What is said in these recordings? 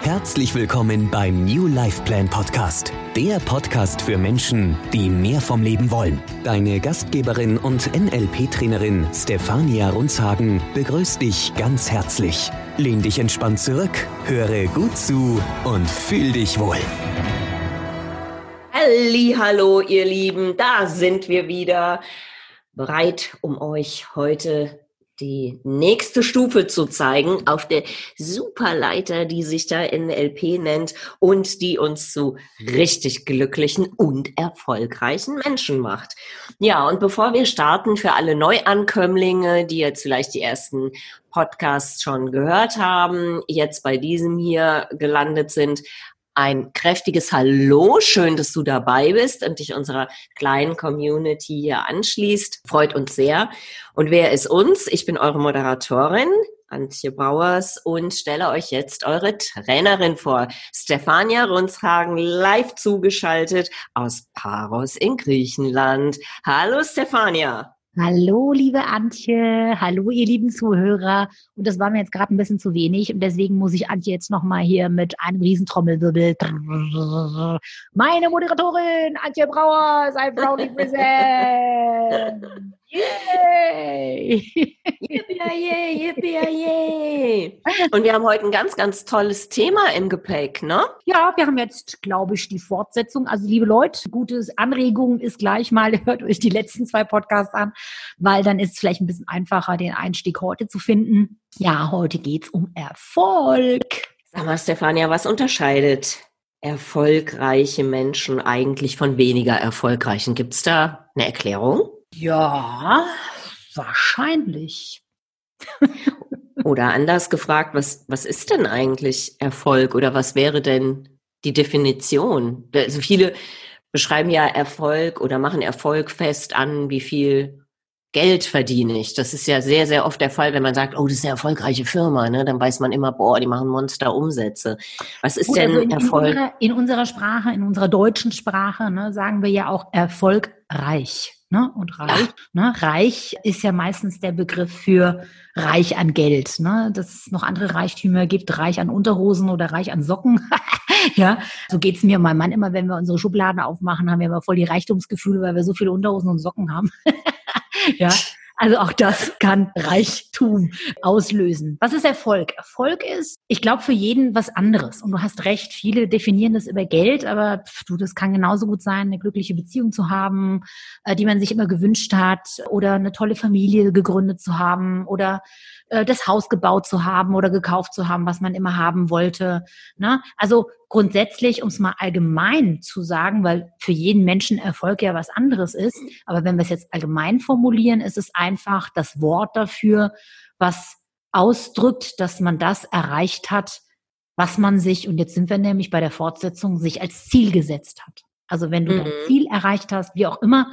Herzlich willkommen beim New Life Plan Podcast, der Podcast für Menschen, die mehr vom Leben wollen. Deine Gastgeberin und NLP-Trainerin Stefania Runzhagen begrüßt dich ganz herzlich. Lehn dich entspannt zurück, höre gut zu und fühl dich wohl. Hallo, ihr Lieben, da sind wir wieder bereit, um euch heute die nächste Stufe zu zeigen auf der Superleiter, die sich da NLP nennt und die uns zu richtig glücklichen und erfolgreichen Menschen macht. Ja, und bevor wir starten, für alle Neuankömmlinge, die jetzt vielleicht die ersten Podcasts schon gehört haben, jetzt bei diesem hier gelandet sind, ein kräftiges Hallo. Schön, dass du dabei bist und dich unserer kleinen Community hier anschließt. Freut uns sehr. Und wer ist uns? Ich bin eure Moderatorin, Antje Brauers, und stelle euch jetzt eure Trainerin vor. Stefania Runzhagen, live zugeschaltet aus Paros in Griechenland. Hallo Stefania. Hallo, liebe Antje. Hallo, ihr lieben Zuhörer. Und das war mir jetzt gerade ein bisschen zu wenig. Und deswegen muss ich Antje jetzt nochmal hier mit einem Riesentrommelwirbel. Meine Moderatorin, Antje Brauer, sei Brownie Present. Yay! Yippie, yippie. Und wir haben heute ein ganz, ganz tolles Thema im Gepäck, ne? Ja, wir haben jetzt, glaube ich, die Fortsetzung. Also, liebe Leute, gutes Anregung ist gleich mal, hört euch die letzten zwei Podcasts an, weil dann ist es vielleicht ein bisschen einfacher, den Einstieg heute zu finden. Ja, heute geht's um Erfolg. Sag mal, Stefania, was unterscheidet erfolgreiche Menschen eigentlich von weniger erfolgreichen? Gibt's da eine Erklärung? Ja, wahrscheinlich. oder anders gefragt, was, was ist denn eigentlich Erfolg oder was wäre denn die Definition? Also viele beschreiben ja Erfolg oder machen Erfolg fest an, wie viel Geld verdiene ich. Das ist ja sehr, sehr oft der Fall, wenn man sagt, oh, das ist eine erfolgreiche Firma, ne? dann weiß man immer, boah, die machen Monster-Umsätze. Was ist Gut, denn in, Erfolg? In unserer, in unserer, Sprache, in unserer deutschen Sprache, ne, sagen wir ja auch erfolgreich. Ne? Und reich, ne? reich ist ja meistens der Begriff für reich an Geld. Ne? Dass es noch andere Reichtümer gibt, reich an Unterhosen oder reich an Socken. ja, so geht's mir und meinem Mann immer, wenn wir unsere Schubladen aufmachen, haben wir immer voll die Reichtumsgefühle, weil wir so viele Unterhosen und Socken haben. ja, also auch das kann Reichtum auslösen. Was ist Erfolg? Erfolg ist, ich glaube, für jeden was anderes. Und du hast recht, viele definieren das über Geld, aber du, das kann genauso gut sein, eine glückliche Beziehung zu haben, äh, die man sich immer gewünscht hat, oder eine tolle Familie gegründet zu haben, oder äh, das Haus gebaut zu haben oder gekauft zu haben, was man immer haben wollte. Ne? Also grundsätzlich, um es mal allgemein zu sagen, weil für jeden Menschen Erfolg ja was anderes ist, aber wenn wir es jetzt allgemein formulieren, ist es einfach das Wort dafür, was ausdrückt, dass man das erreicht hat, was man sich, und jetzt sind wir nämlich bei der Fortsetzung, sich als Ziel gesetzt hat. Also wenn du mhm. dein Ziel erreicht hast, wie auch immer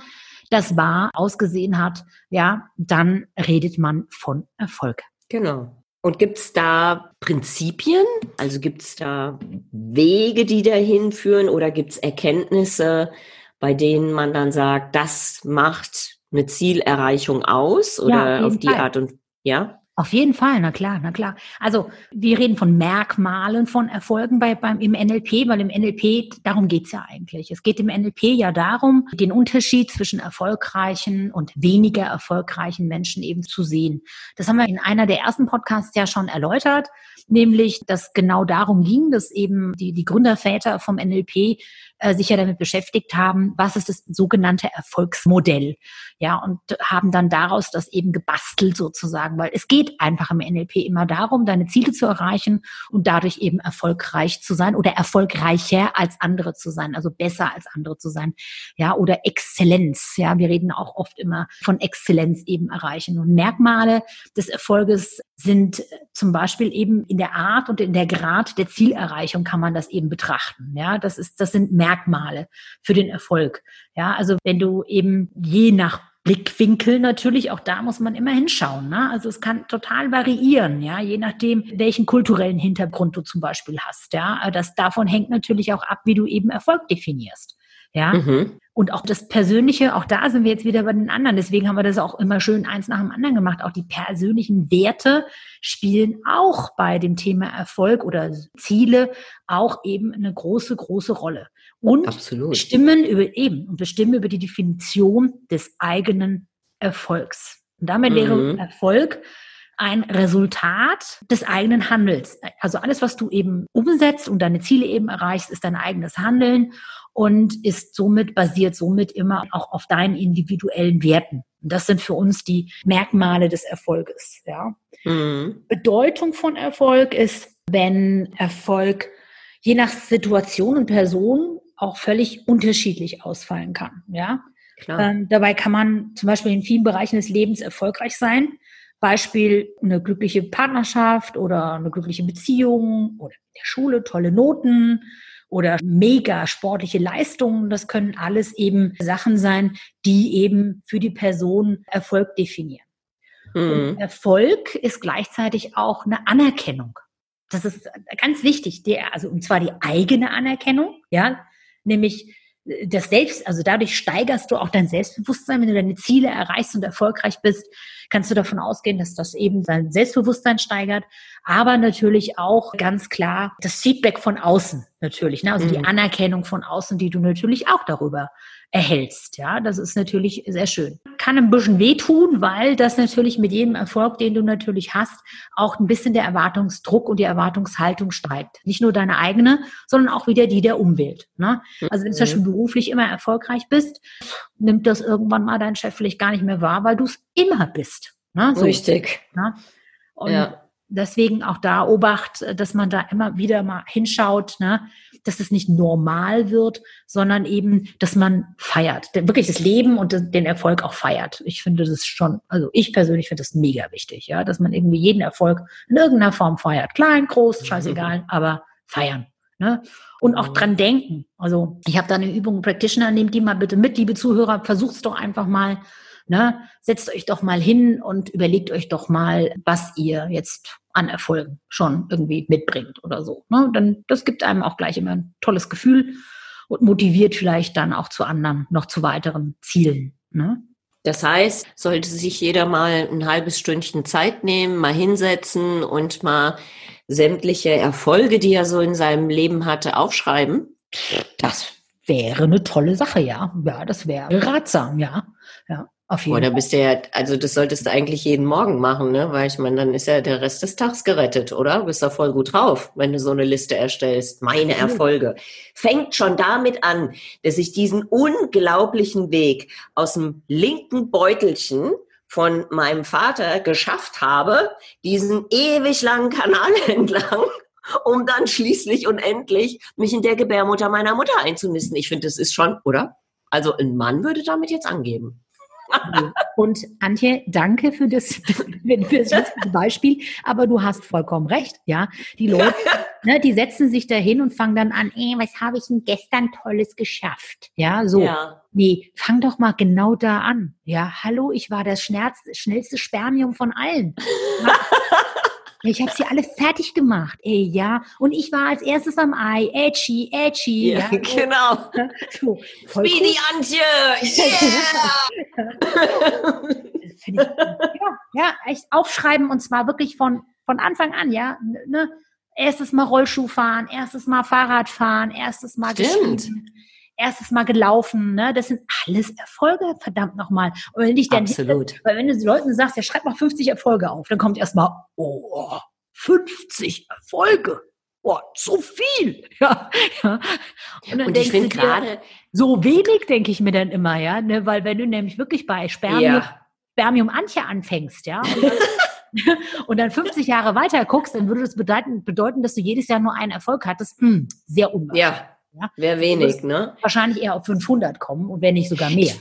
das war, ausgesehen hat, ja, dann redet man von Erfolg. Genau. Und gibt es da Prinzipien? Also gibt es da Wege, die dahin führen oder gibt es Erkenntnisse, bei denen man dann sagt, das macht eine Zielerreichung aus oder ja, auf, die Fall. Art und ja? Auf jeden Fall, na klar, na klar. Also wir reden von Merkmalen von Erfolgen bei, beim, im NLP, weil im NLP, darum geht's ja eigentlich. Es geht im NLP ja darum, den Unterschied zwischen erfolgreichen und weniger erfolgreichen Menschen eben zu sehen. Das haben wir in einer der ersten Podcasts ja schon erläutert, nämlich, dass genau darum ging, dass eben die, die Gründerväter vom NLP äh, sich ja damit beschäftigt haben, was ist das sogenannte Erfolgsmodell. Ja, und haben dann daraus das eben gebastelt sozusagen, weil es geht einfach im NLP immer darum, deine Ziele zu erreichen und dadurch eben erfolgreich zu sein oder erfolgreicher als andere zu sein, also besser als andere zu sein. Ja, oder Exzellenz. Ja, wir reden auch oft immer von Exzellenz eben erreichen. Und Merkmale des Erfolges sind zum Beispiel eben in der Art und in der Grad der Zielerreichung kann man das eben betrachten. Ja, das ist, das sind Merkmale für den Erfolg. Ja, also wenn du eben je nach Blickwinkel natürlich, auch da muss man immer hinschauen. Ne? Also es kann total variieren, ja, je nachdem, welchen kulturellen Hintergrund du zum Beispiel hast. Ja, das davon hängt natürlich auch ab, wie du eben Erfolg definierst. Ja. Mhm. Und auch das Persönliche, auch da sind wir jetzt wieder bei den anderen. Deswegen haben wir das auch immer schön eins nach dem anderen gemacht. Auch die persönlichen Werte spielen auch bei dem Thema Erfolg oder Ziele auch eben eine große, große Rolle. Und Absolut. bestimmen über eben und bestimmen über die Definition des eigenen Erfolgs. Und damit mhm. wäre Erfolg ein Resultat des eigenen Handels. Also alles, was du eben umsetzt und deine Ziele eben erreichst, ist dein eigenes Handeln und ist somit basiert somit immer auch auf deinen individuellen Werten. Und das sind für uns die Merkmale des Erfolges. Ja. Mhm. Bedeutung von Erfolg ist, wenn Erfolg je nach Situation und Person auch völlig unterschiedlich ausfallen kann. Ja. Ähm, dabei kann man zum Beispiel in vielen Bereichen des Lebens erfolgreich sein. Beispiel eine glückliche Partnerschaft oder eine glückliche Beziehung oder in der Schule tolle Noten oder mega sportliche Leistungen. Das können alles eben Sachen sein, die eben für die Person Erfolg definieren. Mhm. Erfolg ist gleichzeitig auch eine Anerkennung. Das ist ganz wichtig, der, also und zwar die eigene Anerkennung, ja, nämlich das Selbst, also dadurch steigerst du auch dein Selbstbewusstsein, wenn du deine Ziele erreichst und erfolgreich bist, kannst du davon ausgehen, dass das eben dein Selbstbewusstsein steigert, aber natürlich auch ganz klar das Feedback von außen natürlich, ne? also mhm. die Anerkennung von außen, die du natürlich auch darüber erhältst. Ja, das ist natürlich sehr schön. Kann ein bisschen wehtun, weil das natürlich mit jedem Erfolg, den du natürlich hast, auch ein bisschen der Erwartungsdruck und die Erwartungshaltung steigt. Nicht nur deine eigene, sondern auch wieder die der Umwelt. Ne? Also wenn du zum Beispiel beruflich immer erfolgreich bist, nimmt das irgendwann mal dein Chef vielleicht gar nicht mehr wahr, weil du es immer bist. Ne? So, Richtig. Ne? Und ja deswegen auch da Obacht, dass man da immer wieder mal hinschaut, ne? dass es nicht normal wird, sondern eben, dass man feiert, wirklich das Leben und den Erfolg auch feiert. Ich finde das schon, also ich persönlich finde das mega wichtig, ja, dass man irgendwie jeden Erfolg in irgendeiner Form feiert. Klein, groß, scheißegal, aber feiern. Ne? Und auch dran denken. Also ich habe da eine Übung Practitioner, nehmt die mal bitte mit, liebe Zuhörer, versucht es doch einfach mal Ne? Setzt euch doch mal hin und überlegt euch doch mal, was ihr jetzt an Erfolgen schon irgendwie mitbringt oder so. Ne? Dann das gibt einem auch gleich immer ein tolles Gefühl und motiviert vielleicht dann auch zu anderen, noch zu weiteren Zielen. Ne? Das heißt, sollte sich jeder mal ein halbes Stündchen Zeit nehmen, mal hinsetzen und mal sämtliche Erfolge, die er so in seinem Leben hatte, aufschreiben? Das wäre eine tolle Sache, ja. Ja, das wäre ratsam, ja. Ja. Auf jeden Oder bist du ja, also das solltest du eigentlich jeden Morgen machen, ne? Weil ich meine, dann ist ja der Rest des Tags gerettet, oder? Du bist da voll gut drauf, wenn du so eine Liste erstellst. Meine Erfolge. Fängt schon damit an, dass ich diesen unglaublichen Weg aus dem linken Beutelchen von meinem Vater geschafft habe, diesen ewig langen Kanal entlang, um dann schließlich und endlich mich in der Gebärmutter meiner Mutter einzunisten. Ich finde, das ist schon, oder? Also ein Mann würde damit jetzt angeben. Und Antje, danke für das, für das Beispiel. Aber du hast vollkommen recht, ja. Die Leute, ne, die setzen sich da hin und fangen dann an, ey, was habe ich denn gestern Tolles geschafft? Ja, so. Ja. Nee, fang doch mal genau da an. Ja, hallo, ich war das schnellste, schnellste Spermium von allen. Ich habe sie alle fertig gemacht. Ey, ja. Und ich war als erstes am Ei. Edgy, edgy. Ja, ja. genau. So, Speedy cool. Antje. Yeah. ja, ja, echt aufschreiben und zwar wirklich von, von Anfang an, ja. Ne? Erstes Mal Rollschuh fahren, erstes Mal Fahrrad fahren, erstes Mal Stimmt erstes Mal gelaufen, ne? Das sind alles Erfolge, verdammt nochmal. Und wenn ich dann, Absolut. weil wenn du den Leuten sagst, ja, schreib mal 50 Erfolge auf, dann kommt erstmal, oh, 50 Erfolge. Oh, so viel. Ja, ja. Und, und ich finde gerade so wenig, denke ich mir dann immer, ja, ne? weil wenn du nämlich wirklich bei Spermium, ja. Spermium Antje anfängst, ja, und dann, und dann 50 Jahre weiter guckst, dann würde das bedeuten, bedeuten, dass du jedes Jahr nur einen Erfolg hattest. Hm, sehr unwahrscheinlich. Ja, ja? Wäre wenig, ne? Wahrscheinlich eher auf 500 kommen und wenn nicht sogar mehr.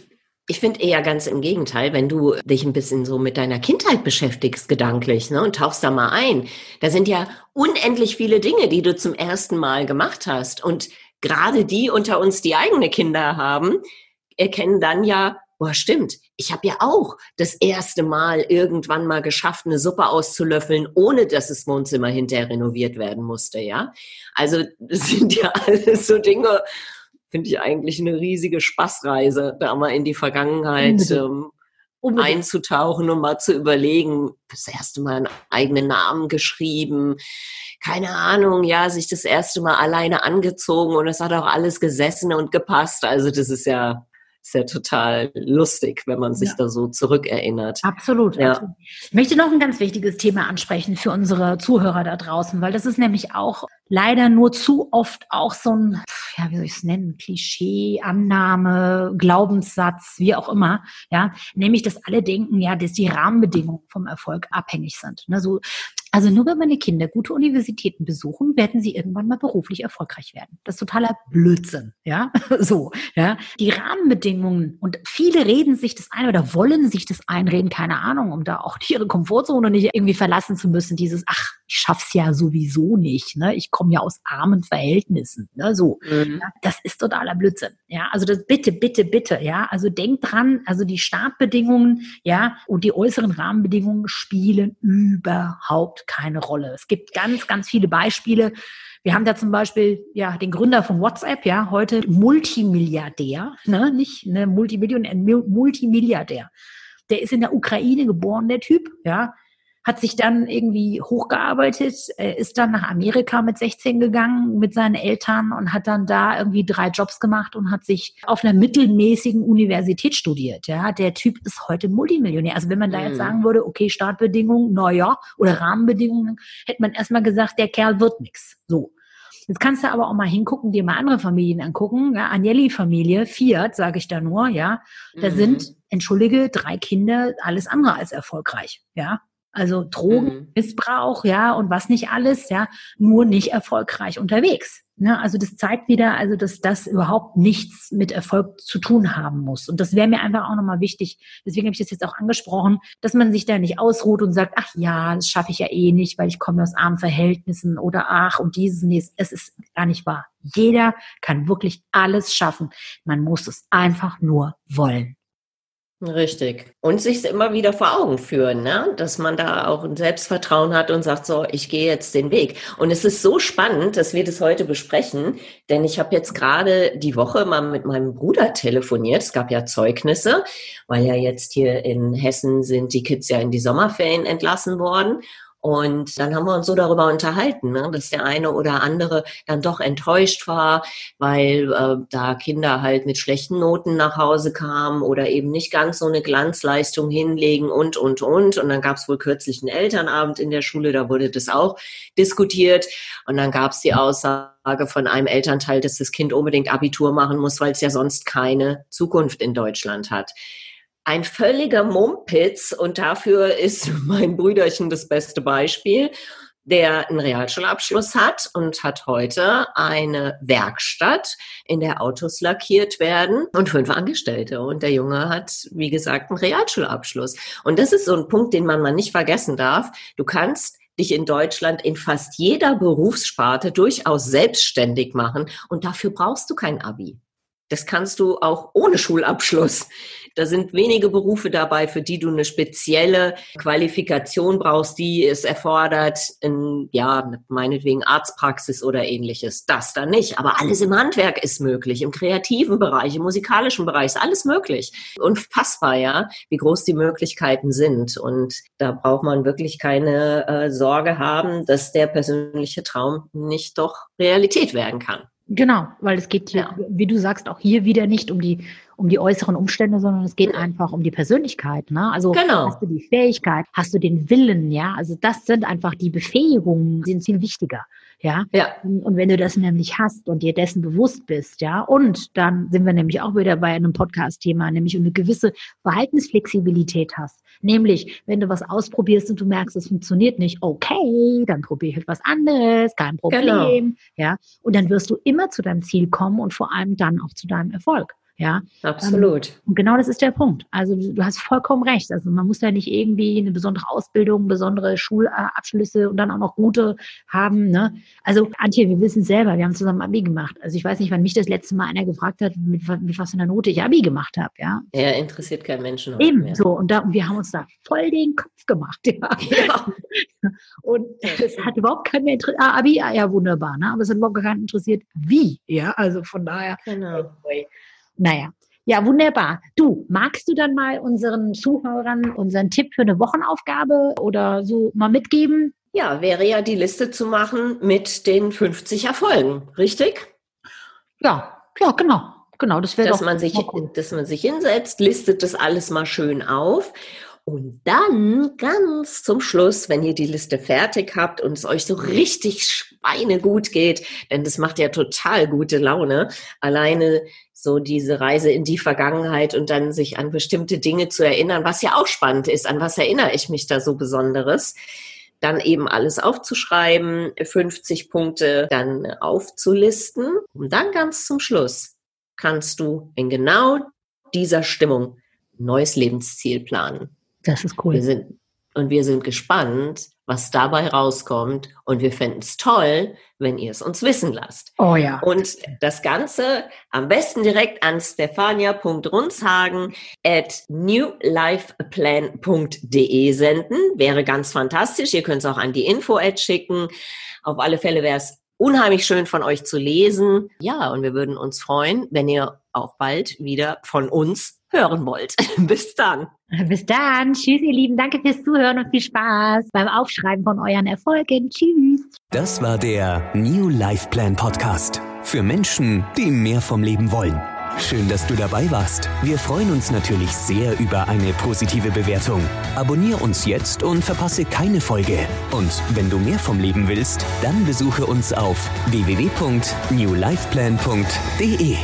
Ich, finde eher ganz im Gegenteil, wenn du dich ein bisschen so mit deiner Kindheit beschäftigst, gedanklich, ne, und tauchst da mal ein. Da sind ja unendlich viele Dinge, die du zum ersten Mal gemacht hast. Und gerade die unter uns, die eigene Kinder haben, erkennen dann ja, boah, stimmt, ich habe ja auch das erste Mal irgendwann mal geschafft, eine Suppe auszulöffeln, ohne dass das Wohnzimmer hinterher renoviert werden musste, ja. Also das sind ja alles so Dinge, finde ich eigentlich eine riesige Spaßreise, da mal in die Vergangenheit ähm, einzutauchen und mal zu überlegen, das erste Mal einen eigenen Namen geschrieben, keine Ahnung, ja, sich das erste Mal alleine angezogen und es hat auch alles gesessen und gepasst. Also das ist ja ist ja total lustig, wenn man sich ja. da so zurückerinnert. Absolut, ja. absolut. Ich möchte noch ein ganz wichtiges Thema ansprechen für unsere Zuhörer da draußen, weil das ist nämlich auch leider nur zu oft auch so ein, ja, wie soll ich es nennen, Klischee, Annahme, Glaubenssatz, wie auch immer, ja, nämlich, dass alle denken, ja, dass die Rahmenbedingungen vom Erfolg abhängig sind. Ne, so, also nur wenn meine Kinder gute Universitäten besuchen, werden sie irgendwann mal beruflich erfolgreich werden. Das ist totaler Blödsinn, ja, so, ja. Die Rahmenbedingungen und viele reden sich das ein oder wollen sich das einreden, keine Ahnung, um da auch ihre Komfortzone nicht irgendwie verlassen zu müssen. Dieses, ach, ich schaff's ja sowieso nicht, ne? Ich komme ja aus armen Verhältnissen, ne? So, mhm. ja, das ist totaler Blödsinn, ja. Also das bitte, bitte, bitte, ja. Also denkt dran, also die Startbedingungen, ja, und die äußeren Rahmenbedingungen spielen überhaupt keine Rolle. Es gibt ganz, ganz viele Beispiele. Wir haben da zum Beispiel ja den Gründer von WhatsApp, ja, heute Multimilliardär, ne, nicht ne, Multimillionär, Multimilliardär. Der ist in der Ukraine geboren, der Typ, ja, hat sich dann irgendwie hochgearbeitet, ist dann nach Amerika mit 16 gegangen mit seinen Eltern und hat dann da irgendwie drei Jobs gemacht und hat sich auf einer mittelmäßigen Universität studiert. Ja, der Typ ist heute Multimillionär. Also wenn man da jetzt mhm. sagen würde, okay, Startbedingungen, naja, oder Rahmenbedingungen, hätte man erstmal gesagt, der Kerl wird nix. So. Jetzt kannst du aber auch mal hingucken, dir mal andere Familien angucken. Ja, Agnelli-Familie, Fiat, sage ich da nur, ja. Da mhm. sind, entschuldige, drei Kinder, alles andere als erfolgreich, ja. Also Drogenmissbrauch, mhm. ja, und was nicht alles, ja, nur nicht erfolgreich unterwegs. Ne? Also das zeigt wieder, also dass das überhaupt nichts mit Erfolg zu tun haben muss. Und das wäre mir einfach auch nochmal wichtig. Deswegen habe ich das jetzt auch angesprochen, dass man sich da nicht ausruht und sagt, ach ja, das schaffe ich ja eh nicht, weil ich komme aus armen Verhältnissen oder ach und dieses und Es ist gar nicht wahr. Jeder kann wirklich alles schaffen. Man muss es einfach nur wollen. Richtig. Und sich immer wieder vor Augen führen, ne? dass man da auch ein Selbstvertrauen hat und sagt, so, ich gehe jetzt den Weg. Und es ist so spannend, dass wir das heute besprechen, denn ich habe jetzt gerade die Woche mal mit meinem Bruder telefoniert. Es gab ja Zeugnisse, weil ja jetzt hier in Hessen sind die Kids ja in die Sommerferien entlassen worden. Und dann haben wir uns so darüber unterhalten, ne, dass der eine oder andere dann doch enttäuscht war, weil äh, da Kinder halt mit schlechten Noten nach Hause kamen oder eben nicht ganz so eine Glanzleistung hinlegen und, und, und. Und dann gab es wohl kürzlich einen Elternabend in der Schule, da wurde das auch diskutiert. Und dann gab es die Aussage von einem Elternteil, dass das Kind unbedingt Abitur machen muss, weil es ja sonst keine Zukunft in Deutschland hat ein völliger Mumpitz und dafür ist mein Brüderchen das beste Beispiel, der einen Realschulabschluss hat und hat heute eine Werkstatt, in der Autos lackiert werden und fünf Angestellte. Und der Junge hat, wie gesagt, einen Realschulabschluss. Und das ist so ein Punkt, den man mal nicht vergessen darf. Du kannst dich in Deutschland in fast jeder Berufssparte durchaus selbstständig machen und dafür brauchst du kein Abi. Das kannst du auch ohne Schulabschluss. Da sind wenige Berufe dabei, für die du eine spezielle Qualifikation brauchst, die es erfordert, in, ja, meinetwegen Arztpraxis oder ähnliches. Das dann nicht. Aber alles im Handwerk ist möglich, im kreativen Bereich, im musikalischen Bereich ist alles möglich. Unfassbar, ja, wie groß die Möglichkeiten sind. Und da braucht man wirklich keine äh, Sorge haben, dass der persönliche Traum nicht doch Realität werden kann. Genau, weil es geht hier, ja. wie du sagst, auch hier wieder nicht um die um die äußeren Umstände, sondern es geht einfach um die Persönlichkeit. Ne? Also genau. hast du die Fähigkeit, hast du den Willen, ja. Also das sind einfach die Befähigungen, sind viel wichtiger. Ja. ja. Und wenn du das nämlich hast und dir dessen bewusst bist, ja, und dann sind wir nämlich auch wieder bei einem Podcast-Thema, nämlich eine gewisse Verhaltensflexibilität hast. Nämlich, wenn du was ausprobierst und du merkst, es funktioniert nicht, okay, dann probiere ich etwas anderes, kein Problem. Genau. Ja. Und dann wirst du immer zu deinem Ziel kommen und vor allem dann auch zu deinem Erfolg. Ja, absolut. Ähm, und genau das ist der Punkt. Also du hast vollkommen recht. Also man muss ja nicht irgendwie eine besondere Ausbildung, besondere Schulabschlüsse und dann auch noch gute haben. Ne? Also Antje, wir wissen selber, wir haben zusammen Abi gemacht. Also ich weiß nicht, wann mich das letzte Mal einer gefragt hat, mit, mit was für einer Note ich Abi gemacht habe. Ja, ja interessiert keinen Menschen. Eben mehr. so. Und, da, und wir haben uns da voll den Kopf gemacht. Ja. ja. Und es hat überhaupt keinen mehr interessiert. Ah, Abi, ja, wunderbar. Ne? Aber es hat überhaupt keinen interessiert, wie. Ja, also von daher. Genau. Naja. Ja, wunderbar. Du, magst du dann mal unseren Zuhörern unseren Tipp für eine Wochenaufgabe oder so mal mitgeben? Ja, wäre ja die Liste zu machen mit den 50 Erfolgen, richtig? Ja, ja, genau. Genau, das wäre dass doch man sich, cool. dass man sich hinsetzt, listet das alles mal schön auf und dann ganz zum Schluss, wenn ihr die Liste fertig habt und es euch so richtig schweinegut geht, denn das macht ja total gute Laune, alleine so diese Reise in die Vergangenheit und dann sich an bestimmte Dinge zu erinnern, was ja auch spannend ist. An was erinnere ich mich da so Besonderes? Dann eben alles aufzuschreiben, 50 Punkte dann aufzulisten und dann ganz zum Schluss kannst du in genau dieser Stimmung neues Lebensziel planen. Das ist cool. Wir sind, und wir sind gespannt, was dabei rauskommt. Und wir fänden es toll, wenn ihr es uns wissen lasst. Oh ja. Und das Ganze am besten direkt an stefania.runzhagen at newlifeplan.de senden. Wäre ganz fantastisch. Ihr könnt es auch an die Info-Ad schicken. Auf alle Fälle wäre es unheimlich schön von euch zu lesen. Ja, und wir würden uns freuen, wenn ihr auch bald wieder von uns hören wollt. Bis dann. Bis dann. Tschüss, ihr Lieben. Danke fürs Zuhören und viel Spaß beim Aufschreiben von euren Erfolgen. Tschüss. Das war der New Life Plan Podcast. Für Menschen, die mehr vom Leben wollen. Schön, dass du dabei warst. Wir freuen uns natürlich sehr über eine positive Bewertung. Abonnier uns jetzt und verpasse keine Folge. Und wenn du mehr vom Leben willst, dann besuche uns auf www.newlifeplan.de.